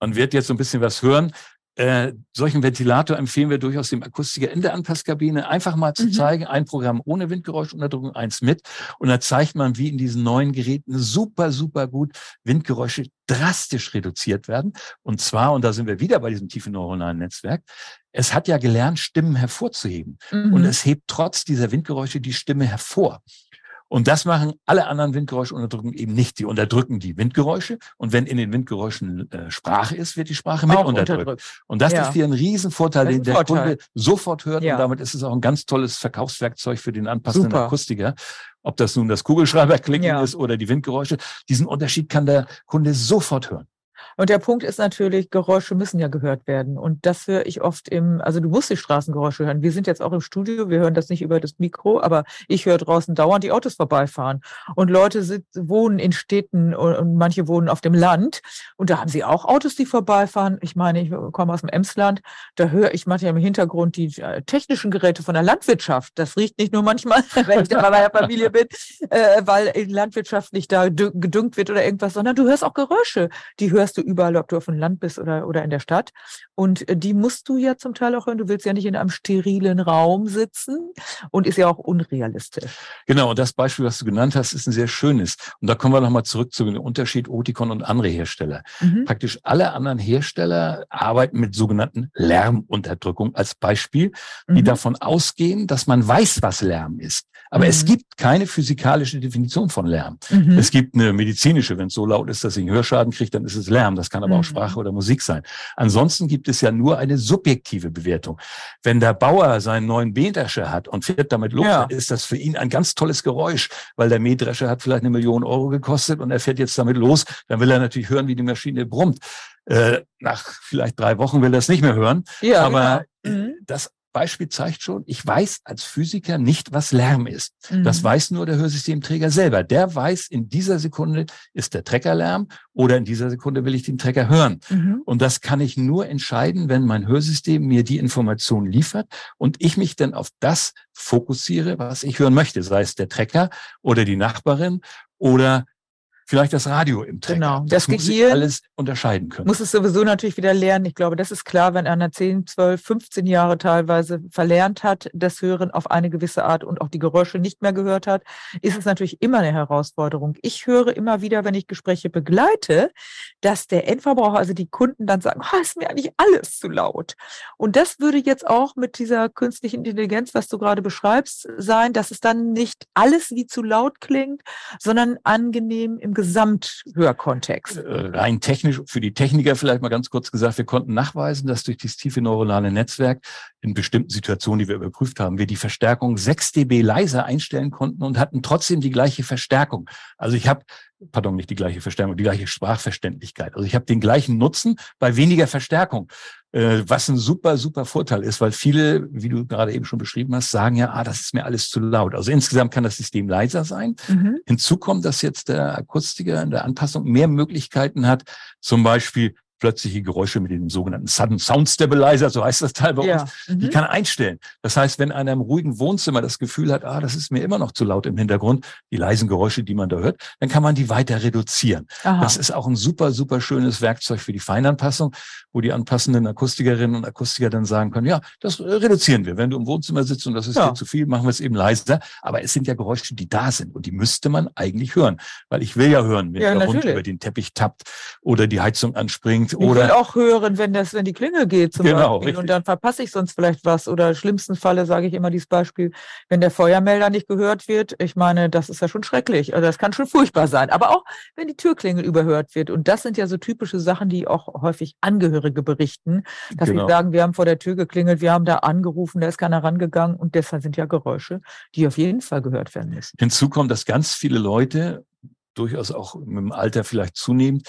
Man wird jetzt so ein bisschen was hören. Äh, solchen Ventilator empfehlen wir durchaus dem Akustiker in der Anpasskabine einfach mal zu mhm. zeigen, ein Programm ohne Windgeräuschunterdrückung, eins mit. Und da zeigt man, wie in diesen neuen Geräten super, super gut Windgeräusche drastisch reduziert werden. Und zwar, und da sind wir wieder bei diesem tiefen neuronalen Netzwerk, es hat ja gelernt, Stimmen hervorzuheben. Mhm. Und es hebt trotz dieser Windgeräusche die Stimme hervor. Und das machen alle anderen Windgeräuschunterdrückungen eben nicht. Die unterdrücken die Windgeräusche. Und wenn in den Windgeräuschen äh, Sprache ist, wird die Sprache mit unterdrückt. unterdrückt. Und das ja. ist hier ein Riesenvorteil, den der Vorteil. Kunde sofort hört. Ja. Und damit ist es auch ein ganz tolles Verkaufswerkzeug für den anpassenden Super. Akustiker. Ob das nun das Kugelschreiberklicken ja. ist oder die Windgeräusche. Diesen Unterschied kann der Kunde sofort hören. Und der Punkt ist natürlich, Geräusche müssen ja gehört werden. Und das höre ich oft im, also du musst die Straßengeräusche hören. Wir sind jetzt auch im Studio, wir hören das nicht über das Mikro, aber ich höre draußen dauernd die Autos vorbeifahren. Und Leute sind, wohnen in Städten und manche wohnen auf dem Land. Und da haben sie auch Autos, die vorbeifahren. Ich meine, ich komme aus dem Emsland, da höre ich manchmal im Hintergrund die äh, technischen Geräte von der Landwirtschaft. Das riecht nicht nur manchmal, [laughs] wenn ich da bei der Familie bin, äh, weil in Landwirtschaft nicht da gedüngt wird oder irgendwas, sondern du hörst auch Geräusche. Die hörst du überall, ob du auf dem Land bist oder, oder in der Stadt. Und äh, die musst du ja zum Teil auch hören. Du willst ja nicht in einem sterilen Raum sitzen und ist ja auch unrealistisch. Genau, und das Beispiel, was du genannt hast, ist ein sehr schönes. Und da kommen wir nochmal zurück zu dem Unterschied Oticon und andere Hersteller. Mhm. Praktisch alle anderen Hersteller arbeiten mit sogenannten Lärmunterdrückung als Beispiel, die mhm. davon ausgehen, dass man weiß, was Lärm ist. Aber mhm. es gibt keine physikalische Definition von Lärm. Mhm. Es gibt eine medizinische, wenn es so laut ist, dass ich einen Hörschaden kriege, dann ist es Lärm. Das kann aber mhm. auch Sprache oder Musik sein. Ansonsten gibt es ja nur eine subjektive Bewertung. Wenn der Bauer seinen neuen Mähdrescher hat und fährt damit los, ja. ist das für ihn ein ganz tolles Geräusch, weil der Mähdrescher hat vielleicht eine Million Euro gekostet und er fährt jetzt damit los. Dann will er natürlich hören, wie die Maschine brummt. Äh, nach vielleicht drei Wochen will er es nicht mehr hören. Ja, aber genau. mhm. das Beispiel zeigt schon, ich weiß als Physiker nicht, was Lärm ist. Mhm. Das weiß nur der Hörsystemträger selber. Der weiß, in dieser Sekunde ist der Trecker Lärm oder in dieser Sekunde will ich den Trecker hören. Mhm. Und das kann ich nur entscheiden, wenn mein Hörsystem mir die Information liefert und ich mich dann auf das fokussiere, was ich hören möchte, sei es der Trecker oder die Nachbarin oder vielleicht das Radio im Trecker. Genau. Das, das muss Gehirn alles unterscheiden können. Muss es sowieso natürlich wieder lernen. Ich glaube, das ist klar, wenn einer 10, 12, 15 Jahre teilweise verlernt hat, das Hören auf eine gewisse Art und auch die Geräusche nicht mehr gehört hat, ist es natürlich immer eine Herausforderung. Ich höre immer wieder, wenn ich Gespräche begleite, dass der Endverbraucher, also die Kunden dann sagen, oh, ist mir eigentlich alles zu laut. Und das würde jetzt auch mit dieser künstlichen Intelligenz, was du gerade beschreibst, sein, dass es dann nicht alles wie zu laut klingt, sondern angenehm im Gesamthörkontext? Äh, rein technisch, für die Techniker vielleicht mal ganz kurz gesagt, wir konnten nachweisen, dass durch das tiefe neuronale Netzwerk in bestimmten Situationen, die wir überprüft haben, wir die Verstärkung 6 dB leiser einstellen konnten und hatten trotzdem die gleiche Verstärkung. Also ich habe pardon, nicht die gleiche Verstärkung, die gleiche Sprachverständlichkeit. Also ich habe den gleichen Nutzen bei weniger Verstärkung. Äh, was ein super, super Vorteil ist, weil viele, wie du gerade eben schon beschrieben hast, sagen ja, ah, das ist mir alles zu laut. Also insgesamt kann das System leiser sein. Mhm. Hinzu kommt, dass jetzt der Akustiker in der Anpassung mehr Möglichkeiten hat, zum Beispiel plötzliche Geräusche mit dem sogenannten Sudden Sound Stabilizer, so heißt das Teil bei ja. uns, mhm. die kann einstellen. Das heißt, wenn einer im ruhigen Wohnzimmer das Gefühl hat, ah, das ist mir immer noch zu laut im Hintergrund, die leisen Geräusche, die man da hört, dann kann man die weiter reduzieren. Aha. Das ist auch ein super, super schönes Werkzeug für die Feinanpassung, wo die anpassenden Akustikerinnen und Akustiker dann sagen können, ja, das reduzieren wir. Wenn du im Wohnzimmer sitzt und das ist ja. dir zu viel, machen wir es eben leiser. Aber es sind ja Geräusche, die da sind und die müsste man eigentlich hören. Weil ich will ja hören, wenn ja, der natürlich. Hund über den Teppich tappt oder die Heizung anspringt ich oder. will auch hören, wenn das, wenn die Klingel geht zum genau, Beispiel. Richtig. Und dann verpasse ich sonst vielleicht was. Oder schlimmsten Falle sage ich immer dieses Beispiel, wenn der Feuermelder nicht gehört wird. Ich meine, das ist ja schon schrecklich. Also das kann schon furchtbar sein. Aber auch, wenn die Türklingel überhört wird. Und das sind ja so typische Sachen, die auch häufig Angehörige berichten, dass genau. sie sagen, wir haben vor der Tür geklingelt, wir haben da angerufen, da ist keiner rangegangen. Und deshalb sind ja Geräusche, die auf jeden Fall gehört werden müssen. Hinzu kommt, dass ganz viele Leute durchaus auch mit dem Alter vielleicht zunehmend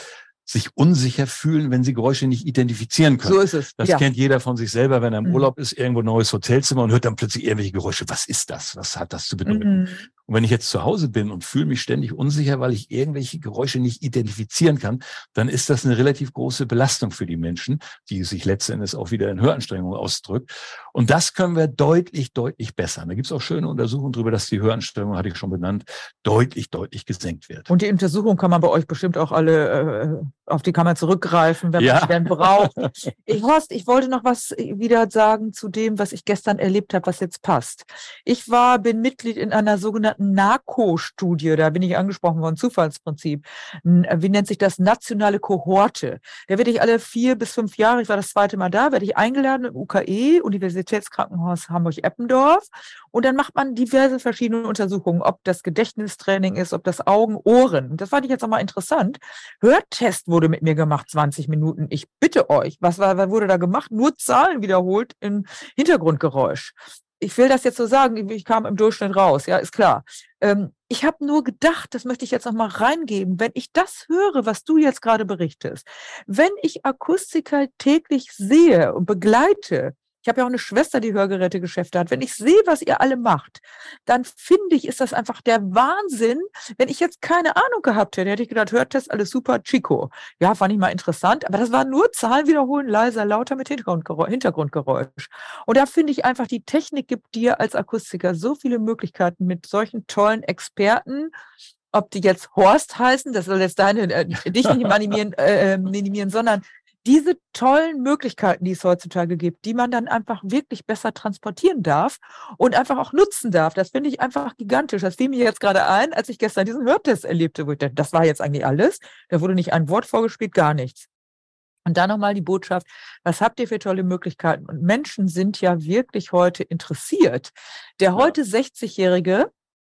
sich unsicher fühlen, wenn sie Geräusche nicht identifizieren können. So ist es. Das ja. kennt jeder von sich selber, wenn er im mhm. Urlaub ist, irgendwo ein neues Hotelzimmer und hört dann plötzlich irgendwelche Geräusche. Was ist das? Was hat das zu bedeuten? Mhm. Und wenn ich jetzt zu Hause bin und fühle mich ständig unsicher, weil ich irgendwelche Geräusche nicht identifizieren kann, dann ist das eine relativ große Belastung für die Menschen, die sich letztendlich auch wieder in Höranstrengungen ausdrückt. Und das können wir deutlich, deutlich bessern. Da gibt es auch schöne Untersuchungen darüber, dass die Höranstrengung, hatte ich schon benannt, deutlich, deutlich gesenkt wird. Und die Untersuchung kann man bei euch bestimmt auch alle, äh, auf die kann man zurückgreifen, wenn ja. man denn braucht. Ich, Horst, ich wollte noch was wieder sagen zu dem, was ich gestern erlebt habe, was jetzt passt. Ich war, bin Mitglied in einer sogenannten NACO-Studie, da bin ich angesprochen worden, Zufallsprinzip. Wie nennt sich das? Nationale Kohorte. Da werde ich alle vier bis fünf Jahre, ich war das zweite Mal da, werde ich eingeladen im UKE, Universitätskrankenhaus Hamburg-Eppendorf. Und dann macht man diverse verschiedene Untersuchungen, ob das Gedächtnistraining ist, ob das Augen, Ohren. Das fand ich jetzt nochmal interessant. Hörtest wurde mit mir gemacht, 20 Minuten. Ich bitte euch, was, war, was wurde da gemacht? Nur Zahlen wiederholt im Hintergrundgeräusch ich will das jetzt so sagen, ich kam im Durchschnitt raus, ja, ist klar. Ähm, ich habe nur gedacht, das möchte ich jetzt noch mal reingeben, wenn ich das höre, was du jetzt gerade berichtest, wenn ich Akustiker täglich sehe und begleite, ich habe ja auch eine Schwester, die Hörgerätegeschäfte hat. Wenn ich sehe, was ihr alle macht, dann finde ich, ist das einfach der Wahnsinn. Wenn ich jetzt keine Ahnung gehabt hätte, hätte ich gedacht, Hörtest, alles super, Chico. Ja, fand ich mal interessant, aber das waren nur Zahlen wiederholen, leiser, lauter mit Hintergrundgeräusch. Und da finde ich einfach, die Technik gibt dir als Akustiker so viele Möglichkeiten mit solchen tollen Experten, ob die jetzt Horst heißen, das soll jetzt deine, äh, dich nicht minimieren, [laughs] äh, äh, minimieren, sondern diese tollen Möglichkeiten, die es heutzutage gibt, die man dann einfach wirklich besser transportieren darf und einfach auch nutzen darf, das finde ich einfach gigantisch. Das fiel mir jetzt gerade ein, als ich gestern diesen Hörtest erlebte, wo ich dachte, das war jetzt eigentlich alles. Da wurde nicht ein Wort vorgespielt, gar nichts. Und dann nochmal die Botschaft, was habt ihr für tolle Möglichkeiten? Und Menschen sind ja wirklich heute interessiert. Der heute 60-Jährige,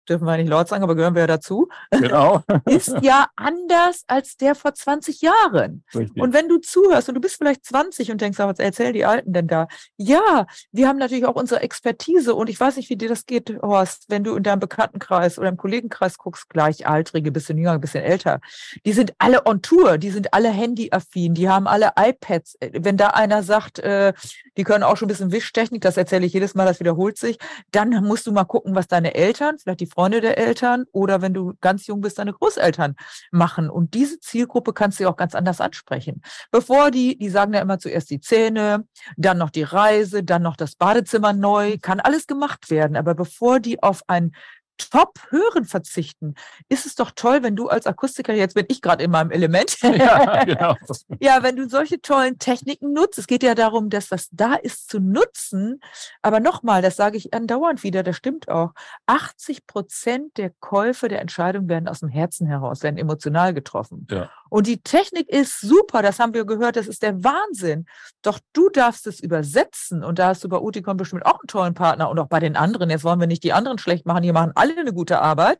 dürfen wir nicht laut sagen, aber gehören wir ja dazu, [laughs] genau. ist ja anders als der vor 20 Jahren. Richtig. Und wenn du zuhörst und du bist vielleicht 20 und denkst, was erzählen die Alten denn da? Ja, wir haben natürlich auch unsere Expertise und ich weiß nicht, wie dir das geht, Horst, wenn du in deinem Bekanntenkreis oder im Kollegenkreis guckst, gleichaltrige, bisschen jünger, bisschen älter. Die sind alle on Tour, die sind alle handyaffin, die haben alle iPads. Wenn da einer sagt, äh, die können auch schon ein bisschen Wischtechnik, das erzähle ich jedes Mal, das wiederholt sich, dann musst du mal gucken, was deine Eltern, vielleicht die Freunde der Eltern oder wenn du ganz jung bist, deine Großeltern machen. Und diese Zielgruppe kannst du auch ganz anders ansprechen. Bevor die, die sagen ja immer zuerst die Zähne, dann noch die Reise, dann noch das Badezimmer neu, kann alles gemacht werden. Aber bevor die auf ein Top-Hören verzichten, ist es doch toll, wenn du als Akustiker, jetzt bin ich gerade in meinem Element, [laughs] ja, genau. [laughs] ja, wenn du solche tollen Techniken nutzt. Es geht ja darum, dass das da ist zu nutzen. Aber nochmal, das sage ich andauernd wieder, das stimmt auch. 80 Prozent der Käufe der Entscheidung werden aus dem Herzen heraus, werden emotional getroffen. Ja. Und die Technik ist super, das haben wir gehört, das ist der Wahnsinn. Doch du darfst es übersetzen und da hast du bei Uticon bestimmt auch einen tollen Partner und auch bei den anderen. Jetzt wollen wir nicht die anderen schlecht machen, die machen alle eine gute Arbeit.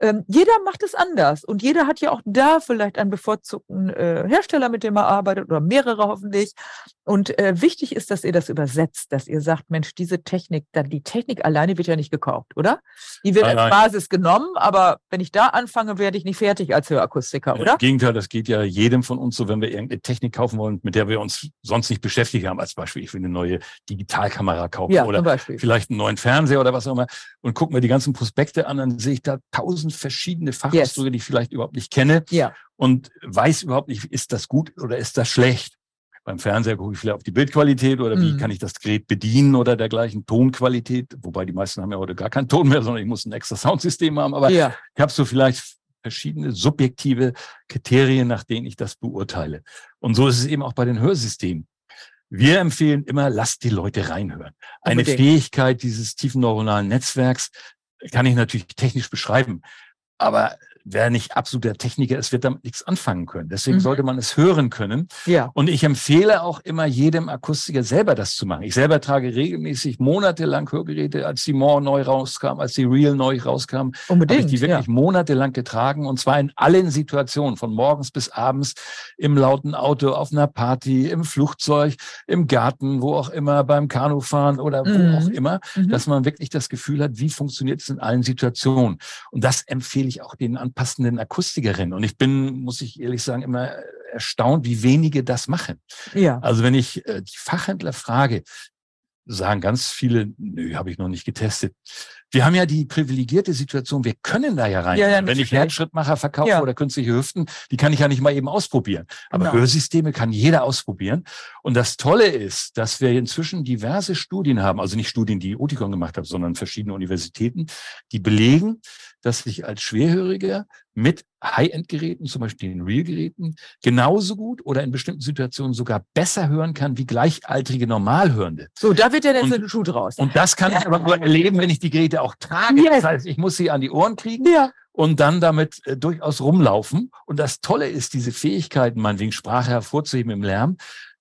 Ähm, jeder macht es anders und jeder hat ja auch da vielleicht einen bevorzugten äh, Hersteller, mit dem er arbeitet oder mehrere hoffentlich. Und äh, wichtig ist, dass ihr das übersetzt, dass ihr sagt, Mensch, diese Technik, dann die Technik alleine wird ja nicht gekauft, oder? Die wird nein, als Basis genommen, aber wenn ich da anfange, werde ich nicht fertig als Hörakustiker, oder? Im Gegenteil, das geht ja jedem von uns so, wenn wir irgendeine Technik kaufen wollen, mit der wir uns sonst nicht beschäftigt haben. Als Beispiel, ich will eine neue Digitalkamera kaufen ja, oder vielleicht einen neuen Fernseher oder was auch immer. Und gucken wir die ganzen Prospekte an, dann sehe ich da tausend verschiedene Fachausdrücke, yes. die ich vielleicht überhaupt nicht kenne. Ja. Und weiß überhaupt nicht, ist das gut oder ist das schlecht? Beim Fernseher gucke ich vielleicht auf die Bildqualität oder wie mhm. kann ich das Gerät bedienen oder dergleichen Tonqualität, wobei die meisten haben ja heute gar keinen Ton mehr, sondern ich muss ein extra Soundsystem haben. Aber ja. ich habe so vielleicht verschiedene subjektive Kriterien, nach denen ich das beurteile. Und so ist es eben auch bei den Hörsystemen. Wir empfehlen immer, lasst die Leute reinhören. Eine Unbedingt. Fähigkeit dieses tiefen neuronalen Netzwerks kann ich natürlich technisch beschreiben. Aber wer nicht absoluter Techniker ist, wird damit nichts anfangen können. Deswegen mhm. sollte man es hören können. Ja. Und ich empfehle auch immer jedem Akustiker selber das zu machen. Ich selber trage regelmäßig monatelang Hörgeräte, als die More neu rauskam, als die Real neu rauskam. Habe ich die wirklich ja. monatelang getragen und zwar in allen Situationen, von morgens bis abends, im lauten Auto, auf einer Party, im Flugzeug, im Garten, wo auch immer, beim Kanufahren oder wo mhm. auch immer, mhm. dass man wirklich das Gefühl hat, wie funktioniert es in allen Situationen. Und das empfehle ich auch den passenden Akustikerin. Und ich bin, muss ich ehrlich sagen, immer erstaunt, wie wenige das machen. Ja. Also wenn ich äh, die Fachhändler frage, sagen ganz viele, nö, habe ich noch nicht getestet. Wir haben ja die privilegierte Situation, wir können da ja rein. Ja, ja, Wenn ich Herzschrittmacher verkaufe ja. oder künstliche Hüften, die kann ich ja nicht mal eben ausprobieren. Aber genau. Hörsysteme kann jeder ausprobieren. Und das Tolle ist, dass wir inzwischen diverse Studien haben, also nicht Studien, die Oticon gemacht hat, sondern verschiedene Universitäten, die belegen, dass ich als Schwerhöriger mit High-End-Geräten, zum Beispiel den Real-Geräten, genauso gut oder in bestimmten Situationen sogar besser hören kann wie gleichaltrige Normalhörende. So, da wird ja der und, Schuh draus. Und das kann ich aber nur erleben, wenn ich die Geräte auch trage. Yes. Das heißt, ich muss sie an die Ohren kriegen. Ja und dann damit äh, durchaus rumlaufen. Und das Tolle ist, diese Fähigkeiten, meinetwegen Sprache hervorzuheben im Lärm,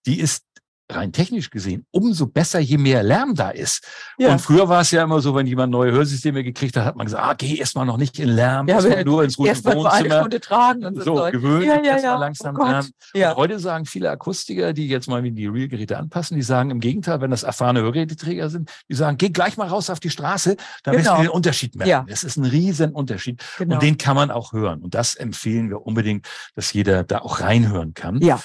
die ist rein technisch gesehen umso besser, je mehr Lärm da ist. Ja. Und früher war es ja immer so, wenn jemand neue Hörsysteme gekriegt hat, hat man gesagt, ah, geh erstmal noch nicht in Lärm, ja, nur ins ruhige Wohnzimmer. Tragen und so. So, gewöhnt, ja, ja, ja. langsam oh Lärm. Ja. heute sagen viele Akustiker, die jetzt mal die Real-Geräte anpassen, die sagen im Gegenteil, wenn das erfahrene Hörgeräteträger sind, die sagen, geh gleich mal raus auf die Straße, da genau. wirst du den Unterschied merken. Ja. Das ist ein riesen Unterschied. Genau. Und den kann man auch hören. Und das empfehlen wir unbedingt, dass jeder da auch reinhören kann. Ja.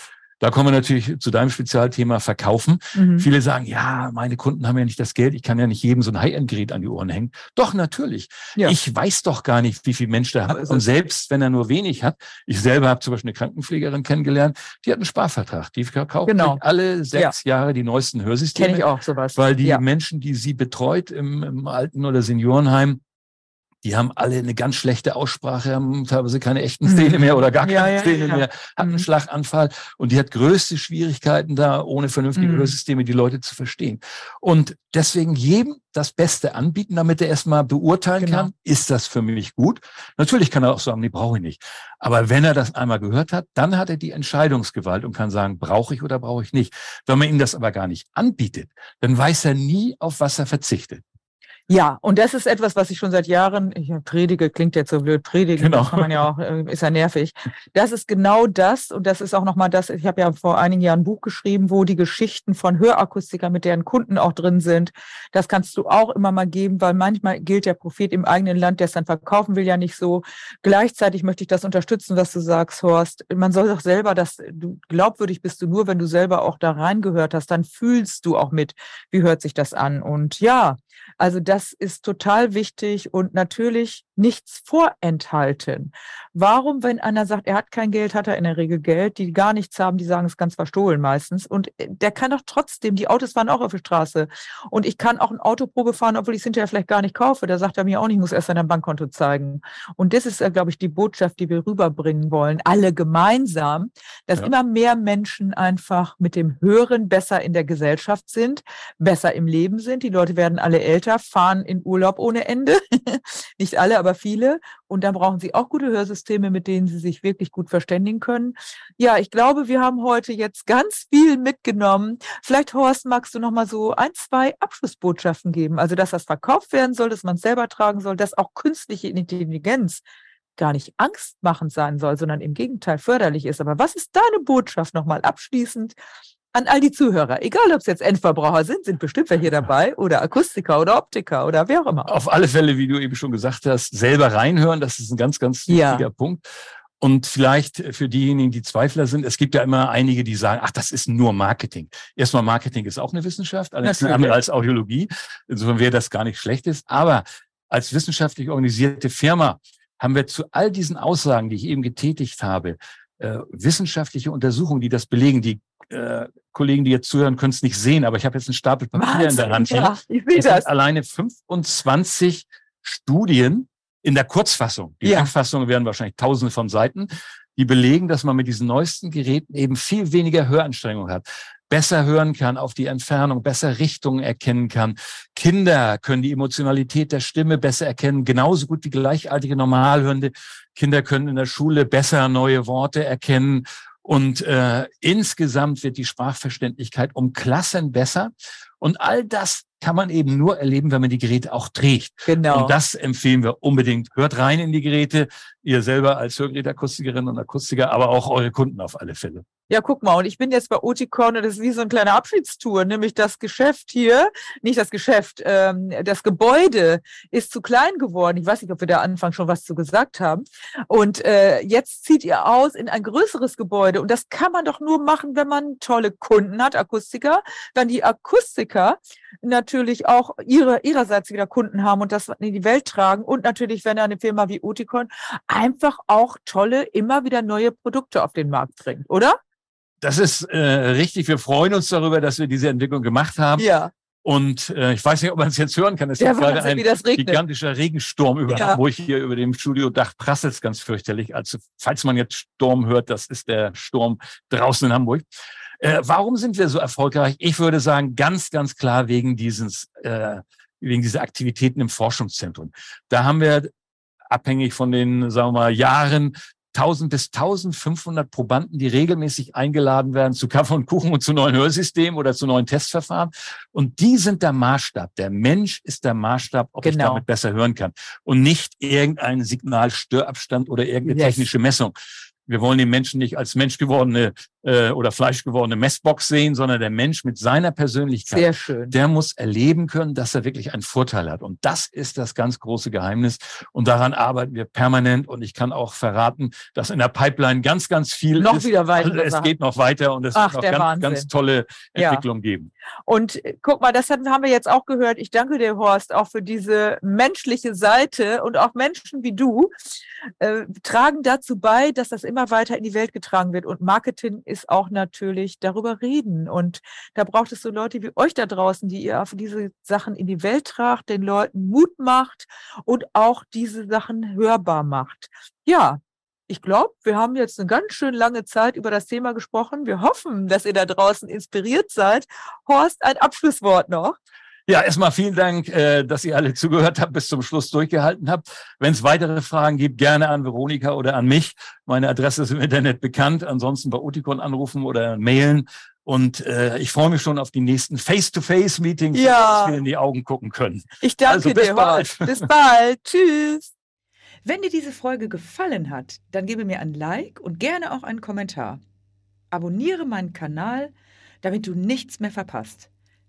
Da kommen wir natürlich zu deinem Spezialthema Verkaufen. Mhm. Viele sagen, ja, meine Kunden haben ja nicht das Geld, ich kann ja nicht jedem so ein High-End-Gerät an die Ohren hängen. Doch, natürlich. Ja. Ich weiß doch gar nicht, wie viel Mensch der hat. Und selbst wenn er nur wenig hat, ich selber habe zum Beispiel eine Krankenpflegerin kennengelernt, die hat einen Sparvertrag. Die verkauft genau. alle sechs ja. Jahre die neuesten Hörsysteme. Kenne ich auch sowas. Weil die ja. Menschen, die sie betreut im, im Alten- oder Seniorenheim, die haben alle eine ganz schlechte Aussprache, haben teilweise keine echten Szene mehr oder gar keine ja, Szene ja, mehr, hat einen mhm. Schlaganfall und die hat größte Schwierigkeiten da, ohne vernünftige mhm. Hörsysteme die Leute zu verstehen. Und deswegen jedem das Beste anbieten, damit er erstmal beurteilen genau. kann, ist das für mich gut. Natürlich kann er auch sagen, nee, brauche ich nicht. Aber wenn er das einmal gehört hat, dann hat er die Entscheidungsgewalt und kann sagen, brauche ich oder brauche ich nicht. Wenn man ihm das aber gar nicht anbietet, dann weiß er nie, auf was er verzichtet. Ja, und das ist etwas, was ich schon seit Jahren, ich predige, klingt jetzt so blöd, predigen, genau. das kann man ja auch, äh, ist ja nervig. Das ist genau das, und das ist auch nochmal das, ich habe ja vor einigen Jahren ein Buch geschrieben, wo die Geschichten von Hörakustikern mit deren Kunden auch drin sind. Das kannst du auch immer mal geben, weil manchmal gilt der Prophet im eigenen Land, der es dann verkaufen will, ja nicht so. Gleichzeitig möchte ich das unterstützen, was du sagst, Horst. Man soll doch selber, dass du glaubwürdig bist du nur, wenn du selber auch da reingehört hast, dann fühlst du auch mit, wie hört sich das an. Und ja, also das ist total wichtig und natürlich nichts vorenthalten. Warum, wenn einer sagt, er hat kein Geld, hat er in der Regel Geld, die gar nichts haben, die sagen es ganz verstohlen meistens. Und äh, der kann doch trotzdem, die Autos fahren auch auf der Straße. Und ich kann auch ein Autoprobe fahren, obwohl ich es hinterher vielleicht gar nicht kaufe. Da sagt er mir auch nicht, ich muss erst sein Bankkonto zeigen. Und das ist, glaube ich, die Botschaft, die wir rüberbringen wollen, alle gemeinsam, dass ja. immer mehr Menschen einfach mit dem Hören besser in der Gesellschaft sind, besser im Leben sind. Die Leute werden alle älter, fahren in Urlaub ohne Ende. [laughs] nicht alle, aber viele. Und dann brauchen sie auch gute Hörsysteme, mit denen sie sich wirklich gut verständigen können. Ja, ich glaube, wir haben heute jetzt ganz viel mitgenommen. Vielleicht, Horst, magst du noch mal so ein, zwei Abschlussbotschaften geben? Also, dass das verkauft werden soll, dass man es selber tragen soll, dass auch künstliche Intelligenz gar nicht angstmachend sein soll, sondern im Gegenteil förderlich ist. Aber was ist deine Botschaft nochmal abschließend an all die Zuhörer, egal ob es jetzt Endverbraucher sind, sind bestimmt welche dabei oder Akustiker oder Optiker oder wer auch immer. Auf alle Fälle, wie du eben schon gesagt hast, selber reinhören, das ist ein ganz, ganz wichtiger ja. Punkt. Und vielleicht für diejenigen, die Zweifler sind, es gibt ja immer einige, die sagen, ach, das ist nur Marketing. Erstmal, Marketing ist auch eine Wissenschaft, allerdings eine andere als Audiologie. Insofern wäre das gar nicht Schlechtes. Aber als wissenschaftlich organisierte Firma haben wir zu all diesen Aussagen, die ich eben getätigt habe, äh, wissenschaftliche Untersuchungen, die das belegen. Die äh, Kollegen, die jetzt zuhören, können es nicht sehen, aber ich habe jetzt einen Stapel Papier Wahnsinn, in der Hand. Ja, ich will das. alleine 25 Studien in der Kurzfassung. Die ja. Langfassung wären wahrscheinlich tausende von Seiten, die belegen, dass man mit diesen neuesten Geräten eben viel weniger Höranstrengung hat besser hören kann auf die Entfernung, besser Richtungen erkennen kann. Kinder können die Emotionalität der Stimme besser erkennen, genauso gut wie gleichaltige Normalhörende. Kinder können in der Schule besser neue Worte erkennen. Und äh, insgesamt wird die Sprachverständlichkeit um Klassen besser. Und all das kann man eben nur erleben, wenn man die Geräte auch trägt. Genau. Und das empfehlen wir unbedingt. Hört rein in die Geräte, ihr selber als Hörgeräteakustikerin und Akustiker, aber auch eure Kunden auf alle Fälle. Ja, guck mal, und ich bin jetzt bei Oticon und das ist wie so ein kleiner Abschiedstour, nämlich das Geschäft hier, nicht das Geschäft, ähm, das Gebäude ist zu klein geworden. Ich weiß nicht, ob wir da Anfang schon was zu gesagt haben. Und äh, jetzt zieht ihr aus in ein größeres Gebäude und das kann man doch nur machen, wenn man tolle Kunden hat, Akustiker, wenn die Akustiker natürlich auch ihre, ihrerseits wieder Kunden haben und das in die Welt tragen und natürlich, wenn eine Firma wie Oticon einfach auch tolle, immer wieder neue Produkte auf den Markt bringt, oder? Das ist äh, richtig. Wir freuen uns darüber, dass wir diese Entwicklung gemacht haben. Ja. Und äh, ich weiß nicht, ob man es jetzt hören kann. Es ist gerade ein gigantischer Regensturm über ja. Hamburg hier über dem Studiodach prasselt ganz fürchterlich. Also falls man jetzt Sturm hört, das ist der Sturm draußen in Hamburg. Äh, warum sind wir so erfolgreich? Ich würde sagen, ganz, ganz klar wegen dieses, äh, wegen dieser Aktivitäten im Forschungszentrum. Da haben wir abhängig von den, sagen wir mal, Jahren 1000 bis 1500 Probanden, die regelmäßig eingeladen werden zu Kaffee und Kuchen und zu neuen Hörsystemen oder zu neuen Testverfahren. Und die sind der Maßstab. Der Mensch ist der Maßstab, ob genau. ich damit besser hören kann. Und nicht irgendein Signalstörabstand oder irgendeine yes. technische Messung. Wir wollen den Menschen nicht als menschgewordene äh, oder fleischgewordene Messbox sehen, sondern der Mensch mit seiner Persönlichkeit, Sehr schön. der muss erleben können, dass er wirklich einen Vorteil hat. Und das ist das ganz große Geheimnis. Und daran arbeiten wir permanent. Und ich kann auch verraten, dass in der Pipeline ganz, ganz viel noch ist. wieder weiter. Also es geht noch weiter und es Ach, wird noch ganz, ganz tolle Entwicklung ja. geben. Und äh, guck mal, das haben wir jetzt auch gehört. Ich danke dir, Horst, auch für diese menschliche Seite und auch Menschen wie du äh, tragen dazu bei, dass das immer weiter in die Welt getragen wird. Und Marketing ist auch natürlich darüber reden. Und da braucht es so Leute wie euch da draußen, die ihr auf diese Sachen in die Welt tragt, den Leuten Mut macht und auch diese Sachen hörbar macht. Ja, ich glaube, wir haben jetzt eine ganz schön lange Zeit über das Thema gesprochen. Wir hoffen, dass ihr da draußen inspiriert seid. Horst, ein Abschlusswort noch. Ja, erstmal vielen Dank, äh, dass ihr alle [laughs] zugehört habt, bis zum Schluss durchgehalten habt. Wenn es weitere Fragen gibt, gerne an Veronika oder an mich. Meine Adresse ist im Internet bekannt. Ansonsten bei Uticon anrufen oder mailen. Und äh, ich freue mich schon auf die nächsten Face-to-Face-Meetings, ja. dass wir in die Augen gucken können. Ich danke also, bis dir. Bald. [laughs] Bis bald. Tschüss. Wenn dir diese Folge gefallen hat, dann gebe mir ein Like und gerne auch einen Kommentar. Abonniere meinen Kanal, damit du nichts mehr verpasst.